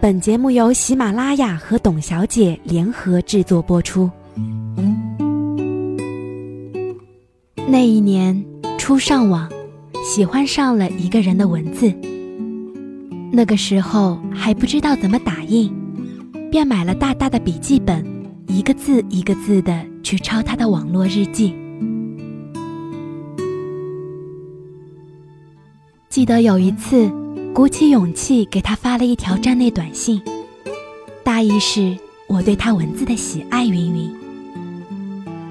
本节目由喜马拉雅和董小姐联合制作播出。那一年初上网，喜欢上了一个人的文字。那个时候还不知道怎么打印，便买了大大的笔记本，一个字一个字的去抄他的网络日记。记得有一次。鼓起勇气给他发了一条站内短信，大意是我对他文字的喜爱云云。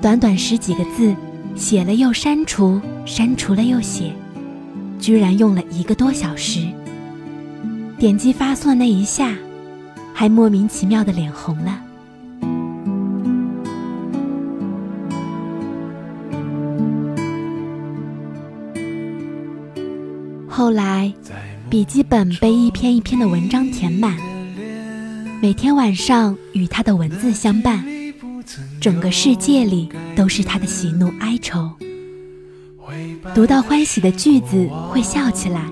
短短十几个字，写了又删除，删除了又写，居然用了一个多小时。点击发送那一下，还莫名其妙的脸红了。后来。笔记本被一篇一篇的文章填满，每天晚上与他的文字相伴，整个世界里都是他的喜怒哀愁。读到欢喜的句子会笑起来，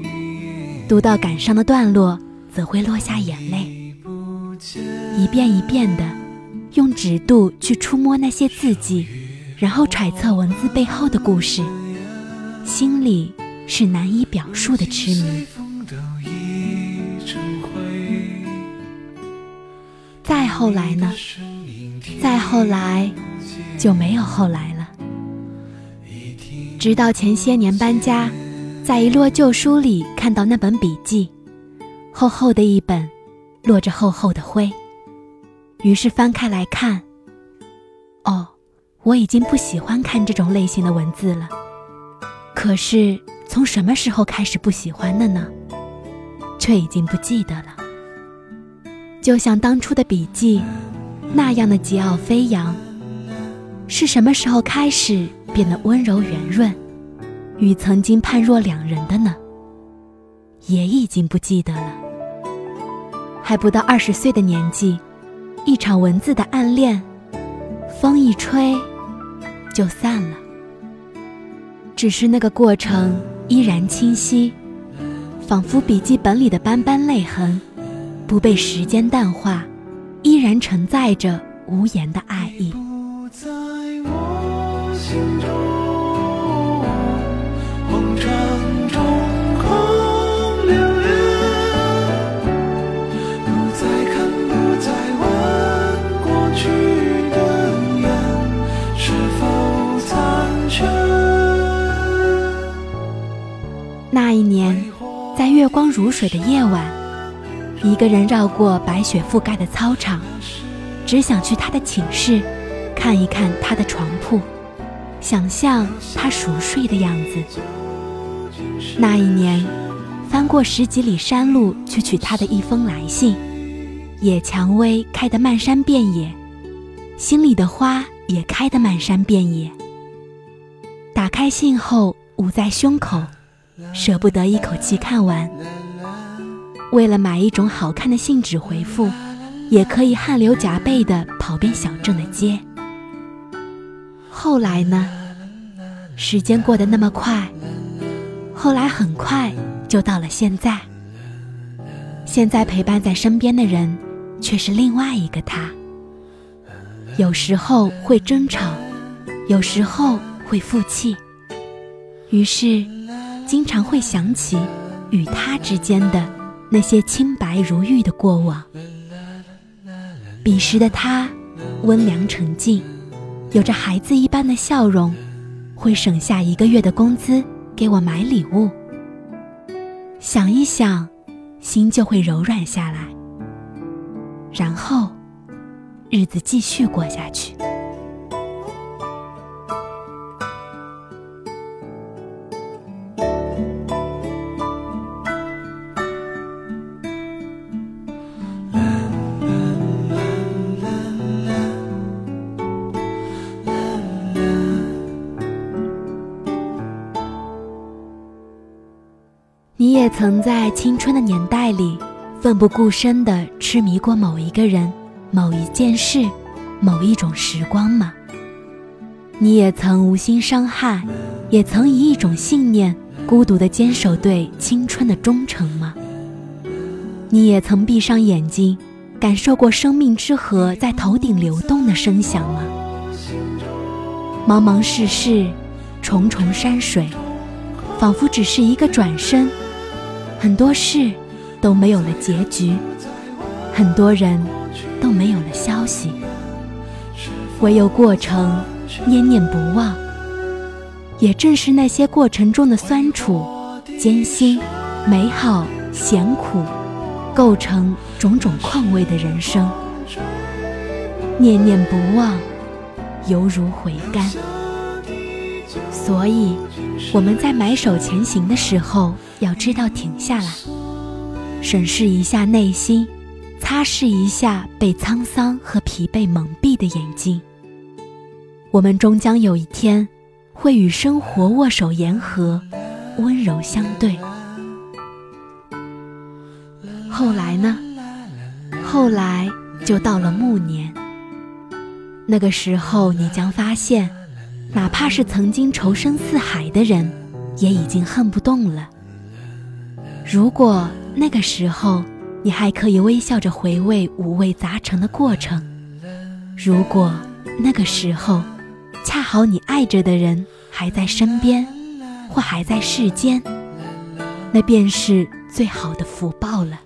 读到感伤的段落则会落下眼泪。一遍一遍的用指肚去触摸那些字迹，然后揣测文字背后的故事，心里是难以表述的痴迷。再后来呢？再后来，就没有后来了。直到前些年搬家，在一摞旧书里看到那本笔记，厚厚的一本，落着厚厚的灰。于是翻开来看，哦，我已经不喜欢看这种类型的文字了。可是从什么时候开始不喜欢的呢？却已经不记得了。就像当初的笔记，那样的桀骜飞扬，是什么时候开始变得温柔圆润，与曾经判若两人的呢？也已经不记得了。还不到二十岁的年纪，一场文字的暗恋，风一吹，就散了。只是那个过程依然清晰，仿佛笔记本里的斑斑泪痕。不被时间淡化，依然承载着无言的爱意。那一年，在月光如水的夜晚。一个人绕过白雪覆盖的操场，只想去他的寝室，看一看他的床铺，想象他熟睡的样子。那一年，翻过十几里山路去取他的一封来信，野蔷薇开得漫山遍野，心里的花也开得漫山遍野。打开信后捂在胸口，舍不得一口气看完。为了买一种好看的信纸回复，也可以汗流浃背地跑遍小镇的街。后来呢？时间过得那么快，后来很快就到了现在。现在陪伴在身边的人，却是另外一个他。有时候会争吵，有时候会负气，于是经常会想起与他之间的。那些清白如玉的过往，彼时的他温良沉静，有着孩子一般的笑容，会省下一个月的工资给我买礼物。想一想，心就会柔软下来，然后日子继续过下去。曾在青春的年代里，奋不顾身地痴迷过某一个人、某一件事、某一种时光吗？你也曾无心伤害，也曾以一种信念孤独地坚守对青春的忠诚吗？你也曾闭上眼睛，感受过生命之河在头顶流动的声响吗？茫茫世事，重重山水，仿佛只是一个转身。很多事都没有了结局，很多人都没有了消息，唯有过程念念不忘。也正是那些过程中的酸楚、艰辛、美好、咸苦，构成种种况味的人生。念念不忘，犹如回甘。所以，我们在埋首前行的时候。要知道停下来，审视一下内心，擦拭一下被沧桑和疲惫蒙蔽的眼睛。我们终将有一天，会与生活握手言和，温柔相对。后来呢？后来就到了暮年。那个时候，你将发现，哪怕是曾经仇深似海的人，也已经恨不动了。如果那个时候你还可以微笑着回味五味杂陈的过程，如果那个时候恰好你爱着的人还在身边，或还在世间，那便是最好的福报了。